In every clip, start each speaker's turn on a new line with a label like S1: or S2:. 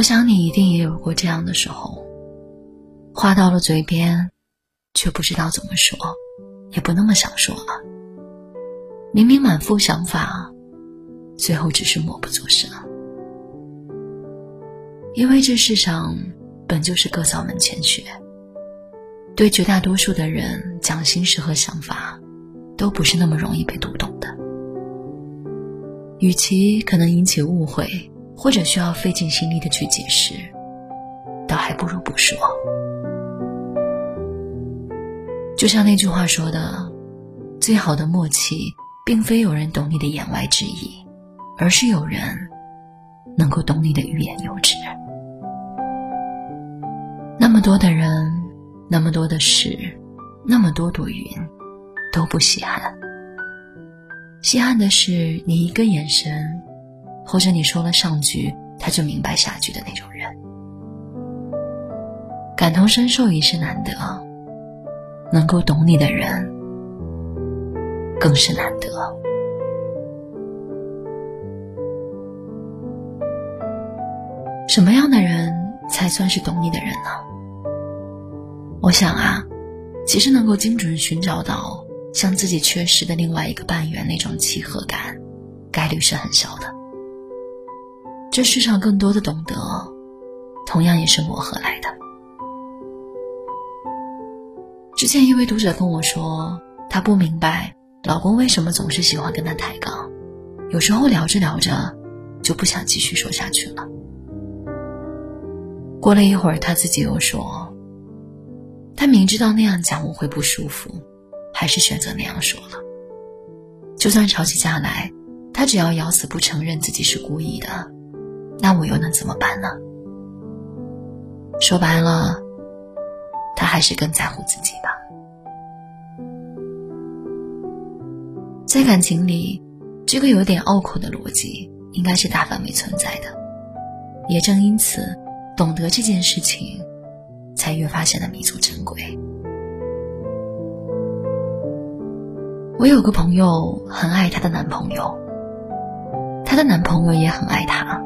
S1: 我想你一定也有过这样的时候，话到了嘴边，却不知道怎么说，也不那么想说了。明明满腹想法，最后只是默不作声。因为这世上本就是各扫门前雪，对绝大多数的人讲心事和想法，都不是那么容易被读懂的。与其可能引起误会，或者需要费尽心力的去解释，倒还不如不说。就像那句话说的：“最好的默契，并非有人懂你的言外之意，而是有人能够懂你的欲言又止。”那么多的人，那么多的事，那么多朵云，都不稀罕。稀罕的是你一个眼神，或者你说了上句，他就明白下句的那种人。感同身受已是难得，能够懂你的人更是难得。什么样的人才算是懂你的人呢？我想啊，其实能够精准寻找到像自己缺失的另外一个半圆那种契合感，概率是很小的。这世上更多的懂得，同样也是磨合来的。之前一位读者跟我说，她不明白老公为什么总是喜欢跟她抬杠，有时候聊着聊着就不想继续说下去了。过了一会儿，她自己又说。他明知道那样讲我会不舒服，还是选择那样说了。就算吵起架来，他只要咬死不承认自己是故意的，那我又能怎么办呢？说白了，他还是更在乎自己吧。在感情里，这个有点拗口的逻辑应该是大范围存在的。也正因此，懂得这件事情。才越发显得弥足珍贵。我有个朋友很爱她的男朋友，她的男朋友也很爱她。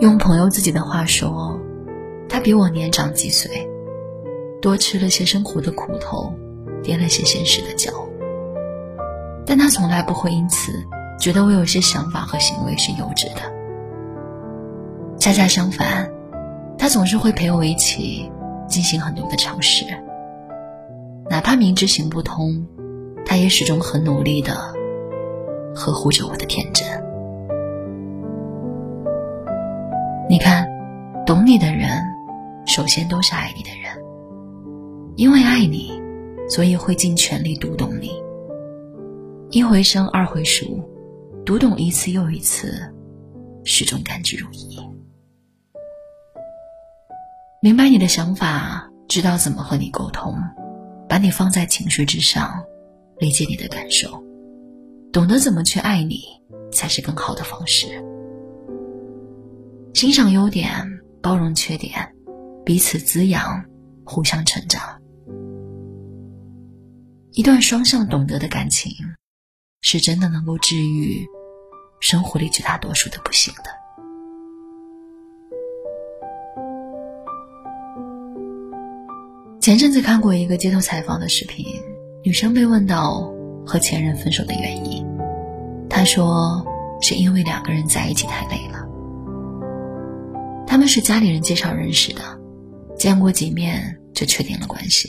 S1: 用朋友自己的话说，他比我年长几岁，多吃了些生活的苦头，跌了些现实的跤。但他从来不会因此觉得我有些想法和行为是幼稚的。恰恰相反。他总是会陪我一起进行很多的尝试，哪怕明知行不通，他也始终很努力的呵护着我的天真。你看，懂你的人，首先都是爱你的人，因为爱你，所以会尽全力读懂你。一回生，二回熟，读懂一次又一次，始终甘之如饴。明白你的想法，知道怎么和你沟通，把你放在情绪之上，理解你的感受，懂得怎么去爱你，才是更好的方式。欣赏优点，包容缺点，彼此滋养，互相成长。一段双向懂得的感情，是真的能够治愈生活里绝大多数的不幸的。前阵子看过一个街头采访的视频，女生被问到和前任分手的原因，她说是因为两个人在一起太累了。他们是家里人介绍认识的，见过几面就确定了关系。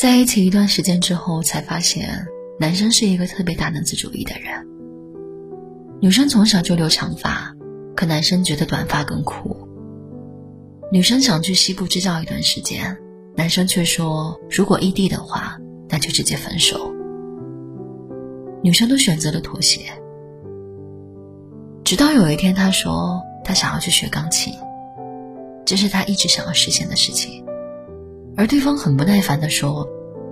S1: 在一起一段时间之后，才发现男生是一个特别大男子主义的人。女生从小就留长发，可男生觉得短发更酷。女生想去西部支教一段时间，男生却说如果异地的话，那就直接分手。女生都选择了妥协。直到有一天，他说他想要去学钢琴，这是他一直想要实现的事情，而对方很不耐烦的说：“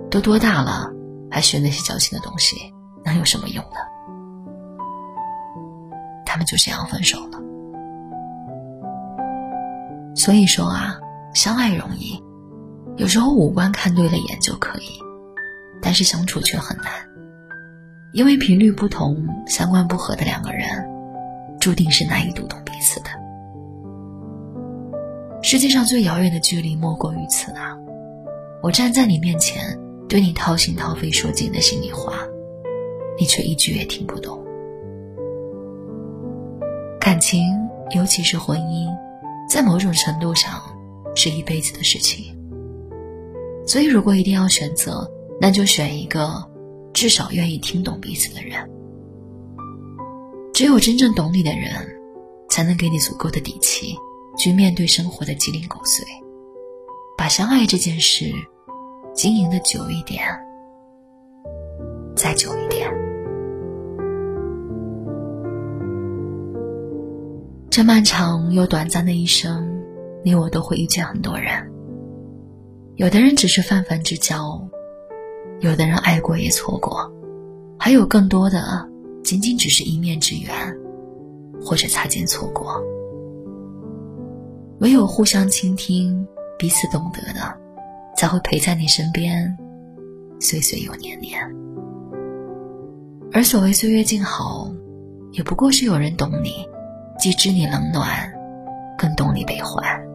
S1: 都多大了，还学那些矫情的东西，能有什么用呢？”他们就这样分手了。所以说啊，相爱容易，有时候五官看对了眼就可以，但是相处却很难，因为频率不同、三观不合的两个人，注定是难以读懂彼此的。世界上最遥远的距离莫过于此啊！我站在你面前，对你掏心掏肺说尽的心里话，你却一句也听不懂。感情，尤其是婚姻，在某种程度上是一辈子的事情。所以，如果一定要选择，那就选一个至少愿意听懂彼此的人。只有真正懂你的人，才能给你足够的底气，去面对生活的鸡零狗碎，把相爱这件事经营的久一点，再久一点。这漫长又短暂的一生，你我都会遇见很多人。有的人只是泛泛之交，有的人爱过也错过，还有更多的仅仅只是一面之缘，或者擦肩错过。唯有互相倾听，彼此懂得的，才会陪在你身边，岁岁又年年。而所谓岁月静好，也不过是有人懂你。既知你冷暖，更懂你悲欢。